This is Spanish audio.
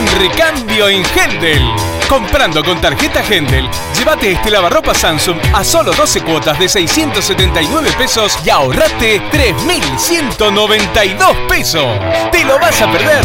gran recambio en Hendel. Comprando con tarjeta Hendel, llévate este lavarropa Samsung a solo 12 cuotas de 679 pesos y ahorrate 3.192 pesos. ¿Te lo vas a perder?